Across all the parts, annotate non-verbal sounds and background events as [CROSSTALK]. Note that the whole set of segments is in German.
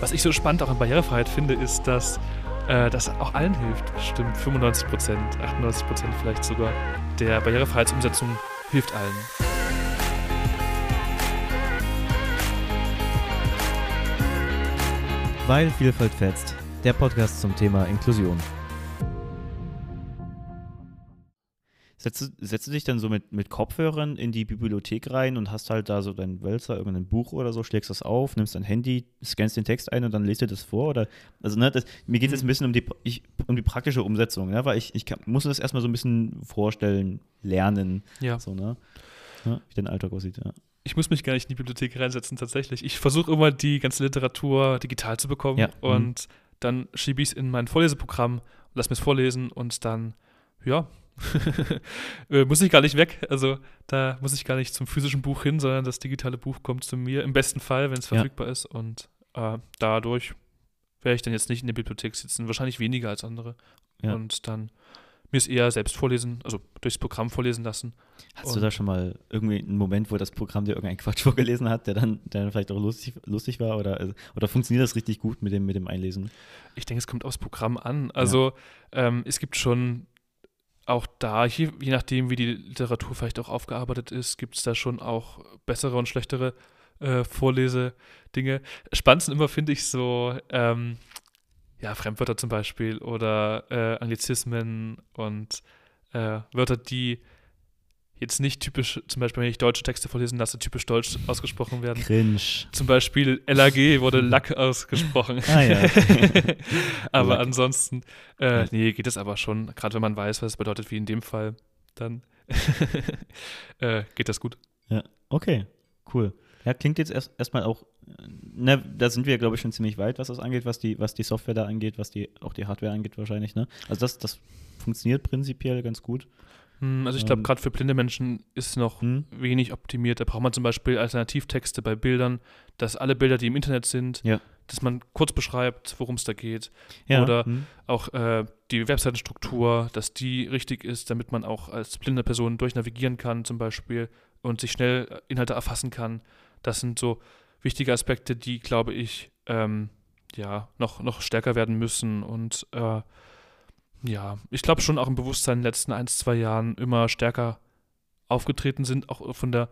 Was ich so spannend auch an Barrierefreiheit finde, ist, dass äh, das auch allen hilft. Stimmt, 95 Prozent, 98 Prozent vielleicht sogar der Barrierefreiheitsumsetzung hilft allen. Weil Vielfalt fetzt. Der Podcast zum Thema Inklusion. Setzt, setzt du dich dann so mit, mit Kopfhörern in die Bibliothek rein und hast halt da so dein Wälzer, irgendein Buch oder so, schlägst das auf, nimmst dein Handy, scannst den Text ein und dann lest du das vor? Oder, also, ne, das, mir geht es jetzt ein bisschen um die, ich, um die praktische Umsetzung, ne, weil ich, ich kann, muss das erstmal so ein bisschen vorstellen, lernen. Ja. So, ne? Ja, wie dein Alltag aussieht, ja. Ich muss mich gar nicht in die Bibliothek reinsetzen, tatsächlich. Ich versuche immer, die ganze Literatur digital zu bekommen Ja, mhm. und dann schiebe ich es in mein Vorleseprogramm, lass mir es vorlesen und dann, ja, [LAUGHS] äh, muss ich gar nicht weg. Also da muss ich gar nicht zum physischen Buch hin, sondern das digitale Buch kommt zu mir, im besten Fall, wenn es Ja. verfügbar ist. Und äh, dadurch werde ich dann jetzt nicht in der Bibliothek sitzen, wahrscheinlich weniger als andere. Ja. Und dann mir es eher selbst vorlesen, also durchs Programm vorlesen lassen. Hast du da schon mal irgendwie einen Moment, wo das Programm dir irgendeinen Quatsch [LAUGHS] vorgelesen hat, der dann, der dann vielleicht auch lustig, lustig war? Oder, also, oder funktioniert das richtig gut mit dem, mit dem Einlesen? Ich denke, es kommt aufs Programm an. Also ähm, es gibt schon auch da, je, je nachdem, wie die Literatur vielleicht auch aufgearbeitet ist, gibt es da schon auch bessere und schlechtere äh, Vorlesedinge. Spannend sind immer, finde ich, so ähm, ja, Fremdwörter zum Beispiel oder äh, Anglizismen und äh, Wörter, die jetzt nicht typisch, zum Beispiel, wenn ich deutsche Texte vorlesen lasse, typisch deutsch ausgesprochen werden. Cringe. Zum Beispiel LAG wurde Lack ausgesprochen. Ah ja. [LAUGHS] aber Lack. ansonsten, äh, nee, geht es aber schon. Gerade wenn man weiß, was es bedeutet, wie in dem Fall, dann [LAUGHS] äh, geht das gut. Ja, okay, cool. Ja, klingt jetzt erst erstmal auch, ne, da sind wir, glaube ich, schon ziemlich weit, was das angeht, was die, was die Software da angeht, was die, auch die Hardware angeht wahrscheinlich, ne? Also das, das funktioniert prinzipiell ganz gut. Hm, Also ich glaube, Ähm. gerade für blinde Menschen ist noch Hm? wenig optimiert. Da braucht man zum Beispiel Alternativtexte bei Bildern, dass alle Bilder, die im Internet sind, Ja. dass man kurz beschreibt, worum es da geht. Ja, Oder- hm? Auch äh, die Webseitenstruktur, dass die richtig ist, damit man auch als blinde Person durchnavigieren kann zum Beispiel und sich schnell äh, Inhalte erfassen kann. Das sind so wichtige Aspekte, die, glaube ich, ähm, ja, noch, noch stärker werden müssen. Und äh, ja, ich glaube schon auch im Bewusstsein in den letzten ein, zwei Jahren immer stärker aufgetreten sind, auch von der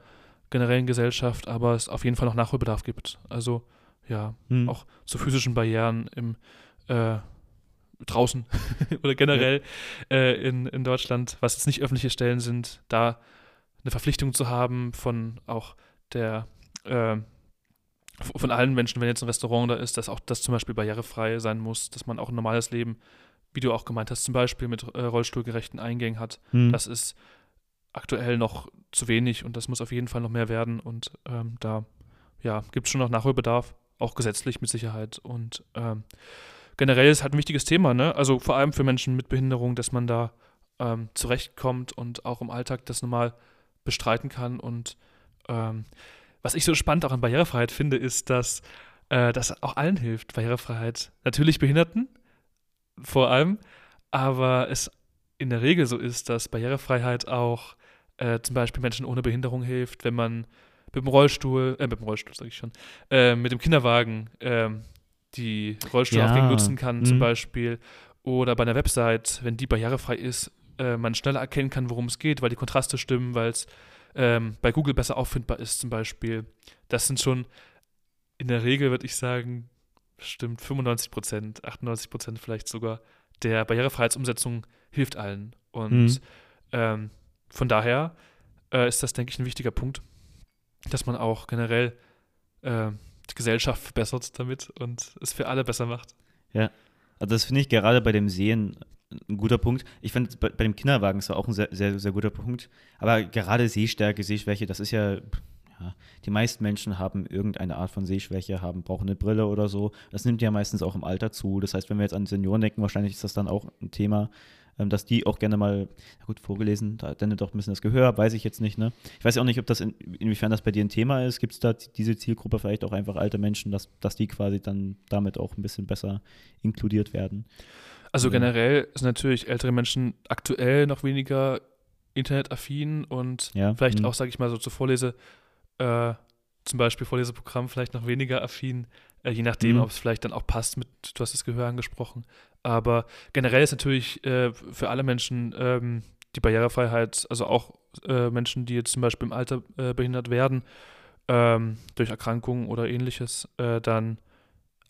generellen Gesellschaft, aber es auf jeden Fall noch Nachholbedarf gibt. Also ja, Hm. auch zu physischen Barrieren im äh, draußen [LAUGHS] oder generell äh, in, in Deutschland, was jetzt nicht öffentliche Stellen sind, da eine Verpflichtung zu haben von auch der äh, von allen Menschen, wenn jetzt ein Restaurant da ist, dass auch das zum Beispiel barrierefrei sein muss, dass man auch ein normales Leben, wie du auch gemeint hast, zum Beispiel mit äh, rollstuhlgerechten Eingängen hat. Hm. Das ist aktuell noch zu wenig und das muss auf jeden Fall noch mehr werden. Und ähm, da ja, gibt es schon noch Nachholbedarf, auch gesetzlich mit Sicherheit. Und ähm, generell ist halt ein wichtiges Thema, ne? Also vor allem für Menschen mit Behinderung, dass man da ähm, zurechtkommt und auch im Alltag das normal bestreiten kann. Und ähm, was ich so spannend auch an Barrierefreiheit finde, ist, dass äh, das auch allen hilft, Barrierefreiheit. Natürlich Behinderten, vor allem, aber es in der Regel so ist, dass Barrierefreiheit auch äh, zum Beispiel Menschen ohne Behinderung hilft, wenn man mit dem Rollstuhl, äh, mit dem Rollstuhl sage ich schon, äh, mit dem Kinderwagen ähm, die Rollstuhlaufgänge Ja, nutzen kann, zum mhm. Beispiel. Oder bei einer Website, wenn die barrierefrei ist, äh, man schneller erkennen kann, worum es geht, weil die Kontraste stimmen, weil es ähm, bei Google besser auffindbar ist, zum Beispiel. Das sind schon in der Regel, würde ich sagen, bestimmt 95 Prozent, 98 Prozent vielleicht sogar der Barrierefreiheitsumsetzung hilft allen. Und Mhm. ähm, von daher äh, ist das, denke ich, ein wichtiger Punkt, dass man auch generell äh, die Gesellschaft verbessert damit und es für alle besser macht. Also das finde ich gerade bei dem Sehen ein guter Punkt. Ich finde bei, bei dem Kinderwagen ist auch ein sehr, sehr, sehr guter Punkt. Aber gerade Sehstärke, Sehschwäche, das ist ja, ja, die meisten Menschen haben irgendeine Art von Sehschwäche, haben, brauchen eine Brille oder so. Das nimmt ja meistens auch im Alter zu. Das heißt, wenn wir jetzt an Senioren denken, wahrscheinlich ist das dann auch ein Thema, ähm, dass die auch gerne mal, na gut, vorgelesen, da dann doch ein bisschen das Gehör, weiß ich jetzt nicht, ne? Ich weiß ja auch nicht, ob das, in, inwiefern das bei dir ein Thema ist. Gibt es da diese Zielgruppe vielleicht auch einfach alte Menschen, dass, dass die quasi dann damit auch ein bisschen besser inkludiert werden? Also generell sind natürlich ältere Menschen aktuell noch weniger internetaffin und Ja, vielleicht mhm. auch, sage ich mal, so zur Vorlese, äh, zum Beispiel Vorleseprogramm vielleicht noch weniger affin Äh, je nachdem, Mhm. ob es vielleicht dann auch passt mit, du hast das Gehör angesprochen. Aber generell ist natürlich äh, für alle Menschen ähm, die Barrierefreiheit, also auch äh, Menschen, die jetzt zum Beispiel im Alter äh, behindert werden, ähm, durch Erkrankungen oder ähnliches, äh, dann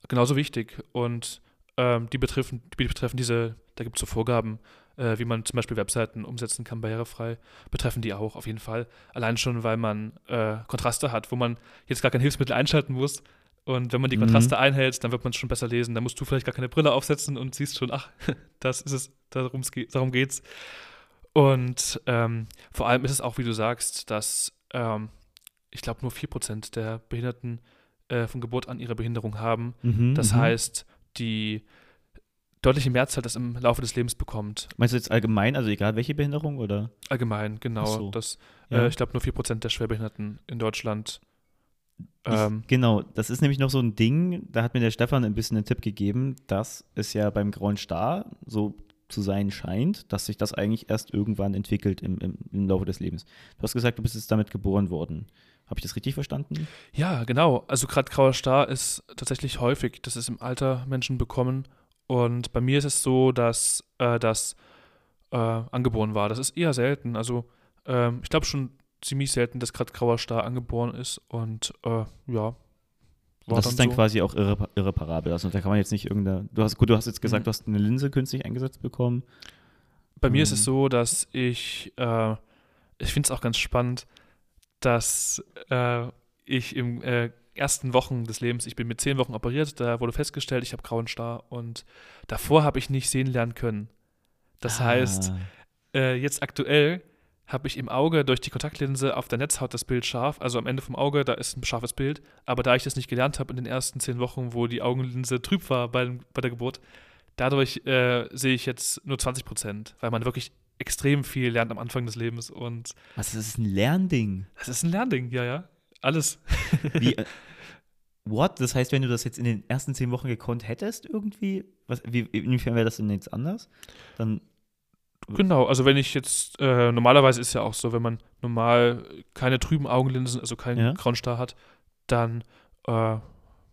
genauso wichtig. Und ähm, die, betreffen, die betreffen diese, da gibt es so Vorgaben, äh, wie man zum Beispiel Webseiten umsetzen kann, barrierefrei, betreffen die auch auf jeden Fall. Allein schon, weil man äh, Kontraste hat, wo man jetzt gar kein Hilfsmittel einschalten muss. Und wenn man die Mhm. Kontraste einhält, dann wird man es schon besser lesen. Dann musst du vielleicht gar keine Brille aufsetzen und siehst schon, ach, [LAUGHS] das ist es, darum, darum geht's. Und ähm, vor allem ist es auch, wie du sagst, dass ähm, ich glaube nur 4% der Behinderten äh, von Geburt an ihre Behinderung haben. Mhm, Das mhm. heißt, die deutliche Mehrzahl das im Laufe des Lebens bekommt. Meinst du jetzt allgemein, also egal welche Behinderung oder? Allgemein, genau. So. Das, Ja. äh, ich glaube, nur 4% der Schwerbehinderten in Deutschland. Ich, Ähm, genau, das ist nämlich noch so ein Ding, da hat mir der Stefan ein bisschen einen Tipp gegeben, dass es ja beim Grauen Star so zu sein scheint, dass sich das eigentlich erst irgendwann entwickelt im, im, im Laufe des Lebens. Du hast gesagt, du bist jetzt damit geboren worden. Habe ich das richtig verstanden? Ja, genau. Also gerade grauer Star ist tatsächlich häufig, dass es im Alter Menschen bekommen. Und bei mir ist es so, dass äh, das äh, angeboren war. Das ist eher selten. Also ähm, ich glaube schon ziemlich selten, dass gerade grauer Star angeboren ist. Und äh, ja. Das ist dann so. quasi auch irrepar irreparabel. Also da kann man jetzt nicht irgendeine. Du hast gut, du hast jetzt gesagt, Mhm. du hast eine Linse künstlich eingesetzt bekommen. Bei mir ist Ähm. es so, dass ich, äh, ich finde es auch ganz spannend, dass äh, ich im äh, ersten Wochen des Lebens, ich bin mit zehn Wochen operiert, da wurde festgestellt, ich habe grauen Star und davor habe ich nicht sehen lernen können. Das heißt, Ah. äh, jetzt aktuell habe ich im Auge durch die Kontaktlinse auf der Netzhaut das Bild scharf, also am Ende vom Auge, da ist ein scharfes Bild, aber da ich das nicht gelernt habe in den ersten zehn Wochen, wo die Augenlinse trüb war bei, bei der Geburt, dadurch äh, sehe ich jetzt nur 20 Prozent, weil man wirklich extrem viel lernt am Anfang des Lebens und Was, das ist ein Lernding. das ist ein Lernding, ja, ja, alles. [LAUGHS] Wie, äh, what? Das heißt, wenn du das jetzt in den ersten zehn Wochen gekonnt hättest, irgendwie, was, wie, inwiefern wäre das denn jetzt anders? Dann, Genau, also wenn ich jetzt, äh, normalerweise ist ja auch so, wenn man normal keine trüben Augenlinsen, also keinen Ja. grauen Star hat, dann äh,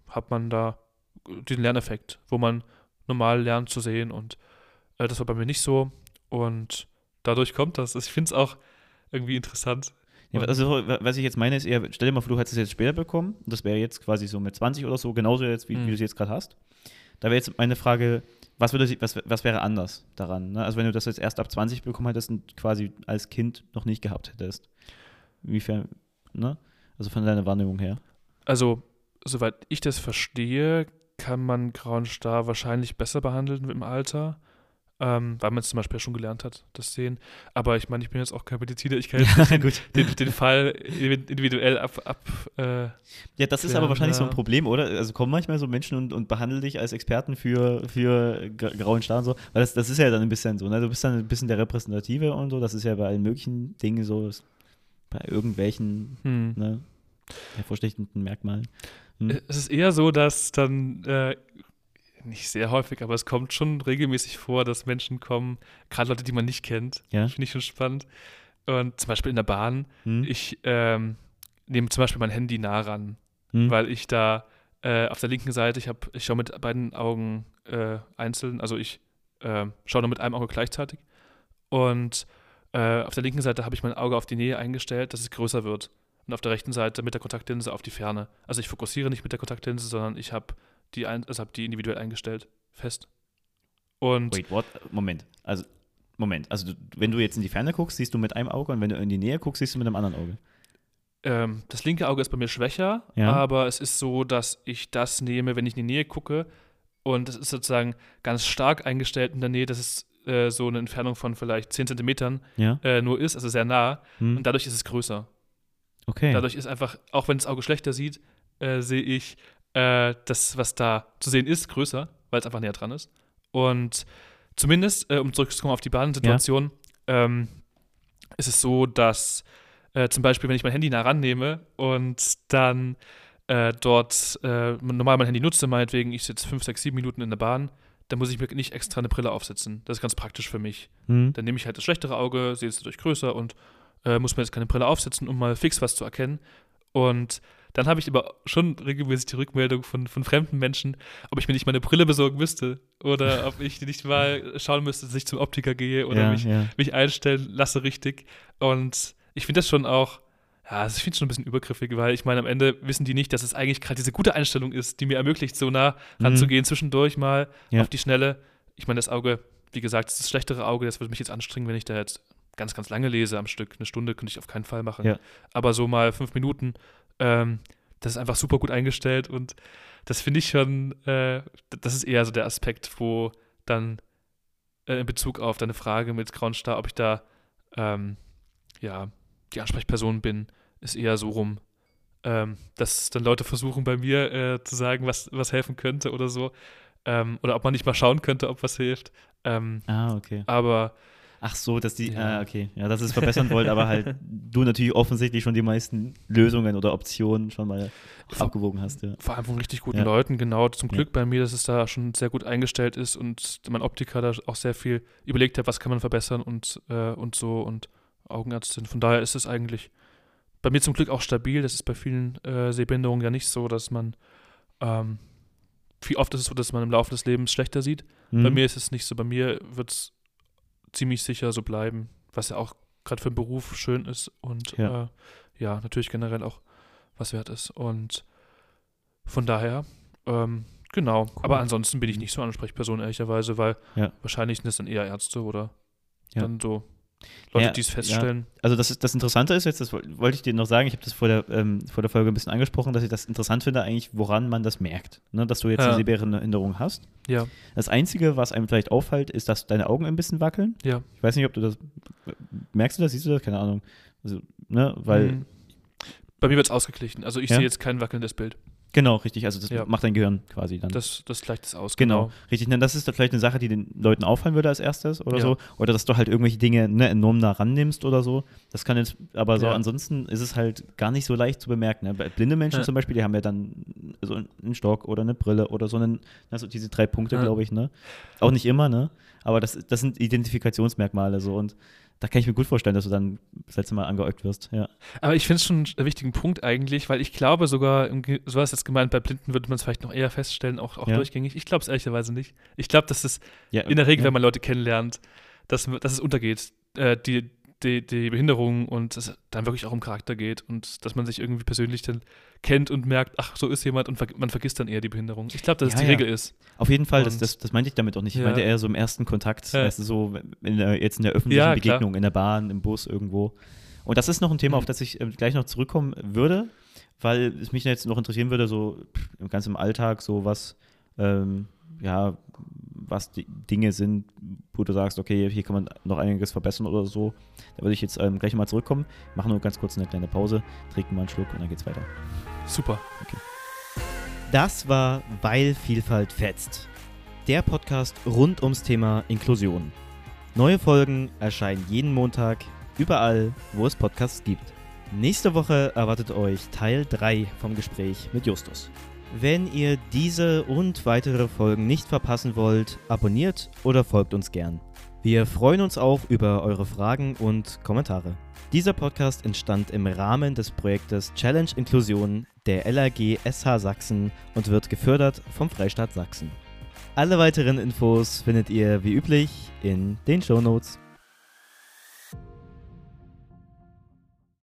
hat man da den Lerneffekt, wo man normal lernt zu sehen und äh, das war bei mir nicht so und dadurch kommt das. Ich finde es auch irgendwie interessant. Ja, Und- also, was ich jetzt meine, ist eher, stell dir mal vor, du hättest es jetzt später bekommen. Das wäre jetzt quasi so mit 20 oder so, genauso jetzt, wie, Mhm. wie du es jetzt gerade hast. Da wäre jetzt meine Frage, was, würde, was, was wäre anders daran? Ne? Also, wenn du das jetzt erst ab 20 bekommen hättest und quasi als Kind noch nicht gehabt hättest. Inwiefern, ne? Also von deiner Wahrnehmung her. Also, soweit ich das verstehe, kann man grauen Star wahrscheinlich besser behandeln im Alter, ähm, weil man es zum Beispiel schon gelernt hat, das Sehen. Aber ich meine, ich bin jetzt auch kein Mediziner, ich kann [LAUGHS] jetzt nicht gut. den, den Fall individuell ab, ab äh, Ja, das ist Ja, aber wahrscheinlich so ein ja. Problem, oder? Also kommen manchmal so Menschen und, und behandeln dich als Experten für, für gra- grauen Star und so. Weil das, das ist ja dann ein bisschen so, ne? Du bist dann ein bisschen der Repräsentative und so. Das ist ja bei allen möglichen Dingen so, bei irgendwelchen hm. ne, hervorstechenden Merkmalen. Hm. Es ist eher so, dass dann, äh, nicht sehr häufig, aber es kommt schon regelmäßig vor, dass Menschen kommen, gerade Leute, die man nicht kennt. Ja. Finde ich schon spannend. Und zum Beispiel in der Bahn, Hm. ich ähm, nehme zum Beispiel mein Handy nah ran, Hm. weil ich da äh, auf der linken Seite, ich, hab, ich schaue mit beiden Augen äh, einzeln, also ich äh, schaue nur mit einem Auge gleichzeitig. Und äh, auf der linken Seite habe ich mein Auge auf die Nähe eingestellt, dass es größer wird. Und auf der rechten Seite mit der Kontaktlinse auf die Ferne. Also ich fokussiere nicht mit der Kontaktlinse, sondern ich habe die, ein, also hab die individuell eingestellt, fest. Und Wait, what? Moment. Also, Moment. Also, du, wenn du jetzt in die Ferne guckst, siehst du mit einem Auge und wenn du in die Nähe guckst, siehst du mit einem anderen Auge. ähm, das linke Auge ist bei mir schwächer, Ja. aber es ist so, dass ich das nehme, wenn ich in die Nähe gucke. Und es ist sozusagen ganz stark eingestellt in der Nähe, dass es äh, so eine Entfernung von vielleicht 10 Zentimetern Ja. äh, nur ist, also sehr nah. Hm. Und dadurch ist es größer. Okay. Dadurch ist einfach, auch wenn das Auge schlechter sieht, äh, sehe ich äh, das, was da zu sehen ist, größer, weil es einfach näher dran ist. Und zumindest, äh, um zurückzukommen auf die Bahnsituation, ähm, ist es so, dass äh, zum Beispiel, wenn ich mein Handy nah rannehme und dann äh, dort äh, normal mein Handy nutze, meinetwegen, ich sitze 5, 6, 7 Minuten in der Bahn, dann muss ich mir nicht extra eine Brille aufsetzen. Das ist ganz praktisch für mich. hm. Dann nehme ich halt das schlechtere Auge, sehe es dadurch größer und äh, muss mir jetzt keine Brille aufsetzen, um mal fix was zu erkennen. Und Dann habe ich aber schon regelmäßig die Rückmeldung von, von fremden Menschen, ob ich mir nicht meine Brille besorgen müsste oder [LAUGHS] ob ich nicht mal schauen müsste, dass ich zum Optiker gehe oder Ja, mich, ja. mich einstellen lasse richtig. Und ich finde das schon auch, ja, also ich finde es schon ein bisschen übergriffig, weil ich meine, am Ende wissen die nicht, dass es eigentlich gerade diese gute Einstellung ist, die mir ermöglicht, so nah Mhm. ranzugehen, zwischendurch mal Ja. auf die Schnelle. Ich meine, das Auge, wie gesagt, das ist das schlechtere Auge, das würde mich jetzt anstrengen, wenn ich da jetzt ganz, ganz lange lese am Stück. Eine Stunde könnte ich auf keinen Fall machen. Ja. Aber so mal fünf Minuten, ähm, das ist einfach super gut eingestellt und das finde ich schon, äh, das ist eher so der Aspekt, wo dann äh, in Bezug auf deine Frage mit Grauen Star, ob ich da ähm, ja die Ansprechperson bin, ist eher so rum, ähm, dass dann Leute versuchen bei mir äh, zu sagen, was, was helfen könnte oder so. Ähm, oder ob man nicht mal schauen könnte, ob was hilft. Ähm, Ah, okay. aber Ach so, dass die, Ja. ah, okay. Ja, dass es verbessern wollt, aber halt [LAUGHS] du natürlich offensichtlich schon die meisten Lösungen oder Optionen schon mal Vor- abgewogen hast, ja. vor allem von richtig guten Ja. Leuten, genau. Zum. Glück bei mir, dass es da schon sehr gut eingestellt ist und mein Optiker da auch sehr viel überlegt hat, was kann man verbessern und, äh, und so und Augenärztin. Von daher ist es eigentlich bei mir zum Glück auch stabil. Das ist bei vielen äh, Sehbehinderungen ja nicht so, dass man ähm, wie oft ist es so, dass man im Laufe des Lebens schlechter sieht. Bei Mhm. mir ist es nicht so. Bei mir wird es ziemlich sicher so bleiben, was ja auch gerade für den Beruf schön ist und Ja. Äh, ja, natürlich generell auch was wert ist. Und von daher, ähm, genau. Aber ansonsten bin ich nicht so Ansprechperson, ehrlicherweise, weil Ja. wahrscheinlich sind es dann eher Ärzte oder Ja. dann so Leute, Ja, die es ja. feststellen. Also das, ist, das Interessante ist jetzt, das woll- wollte ich dir noch sagen, ich habe das vor der, ähm, vor der Folge ein bisschen angesprochen, dass ich das interessant finde eigentlich, woran man das merkt, ne? dass du jetzt Ja. eine Sehbehinderung hast. Ja, Das Einzige, was einem vielleicht auffällt, ist, dass deine Augen ein bisschen wackeln. ja. Ich weiß nicht, ob du das, merkst du das, siehst du das? Keine Ahnung. Also, ne, weil, Mhm. Bei mir wird es ausgeglichen. Also ich Ja? sehe jetzt kein wackelndes Bild. Genau, richtig, also das Ja. macht dein Gehirn quasi dann. Das, das gleicht es aus. Genau, richtig. Ne, das ist dann vielleicht eine Sache, die den Leuten auffallen würde als erstes oder Ja. so. Oder dass du halt irgendwelche Dinge ne, enorm nah rannimmst oder so. Das kann jetzt, aber so Ja. ansonsten ist es halt gar nicht so leicht zu bemerken. Ne? Bei Blinde Menschen zum Beispiel, die haben ja dann so einen Stock oder eine Brille oder so einen, also diese drei Punkte, glaube ich, ne? Auch nicht immer, ne? Aber das, das sind Identifikationsmerkmale so und da kann ich mir gut vorstellen, dass du dann das letzte Mal angeäugt wirst, ja. Aber ich finde es schon einen wichtigen Punkt eigentlich, weil ich glaube sogar, so hast jetzt gemeint, bei Blinden würde man es vielleicht noch eher feststellen, auch, auch Ja. durchgängig. Ich glaube es ehrlicherweise nicht. Ich glaube, dass es ja in der Regel, wenn man Leute kennenlernt, dass, dass es untergeht, äh, die, die, die Behinderung und es dann wirklich auch um Charakter geht und dass man sich irgendwie persönlich dann kennt und merkt, ach, so ist jemand und ver man vergisst dann eher die Behinderung. Ich glaube, dass es Ja, die ja. Regel ist. Auf jeden Fall, das, das, das meinte ich damit auch nicht. Ich Ja. meinte eher so im ersten Kontakt, Ja. weißt du, so in der, jetzt in der öffentlichen klar. Begegnung, in der Bahn, im Bus irgendwo. Und das ist noch ein Thema, Mhm. auf das ich ähm, gleich noch zurückkommen würde, weil es mich jetzt noch interessieren würde, so pff, ganz im Alltag, so was, ähm, ja, was die Dinge sind, wo du sagst, okay, hier kann man noch einiges verbessern oder so. Da würde ich jetzt ähm, gleich mal zurückkommen. Machen nur ganz kurz eine kleine Pause, trinken mal einen Schluck und dann geht's weiter. Super. Das war Weil Vielfalt fetzt. Der Podcast rund ums Thema Inklusion. Neue Folgen erscheinen jeden Montag überall, wo es Podcasts gibt. Nächste Woche erwartet euch Teil 3 vom Gespräch mit Justus. Wenn ihr diese und weitere Folgen nicht verpassen wollt, abonniert oder folgt uns gern. Wir freuen uns auch über eure Fragen und Kommentare. Dieser Podcast entstand im Rahmen des Projektes Challenge Inklusion der LAG SH Sachsen und wird gefördert vom Freistaat Sachsen. Alle weiteren Infos findet ihr wie üblich in den Shownotes.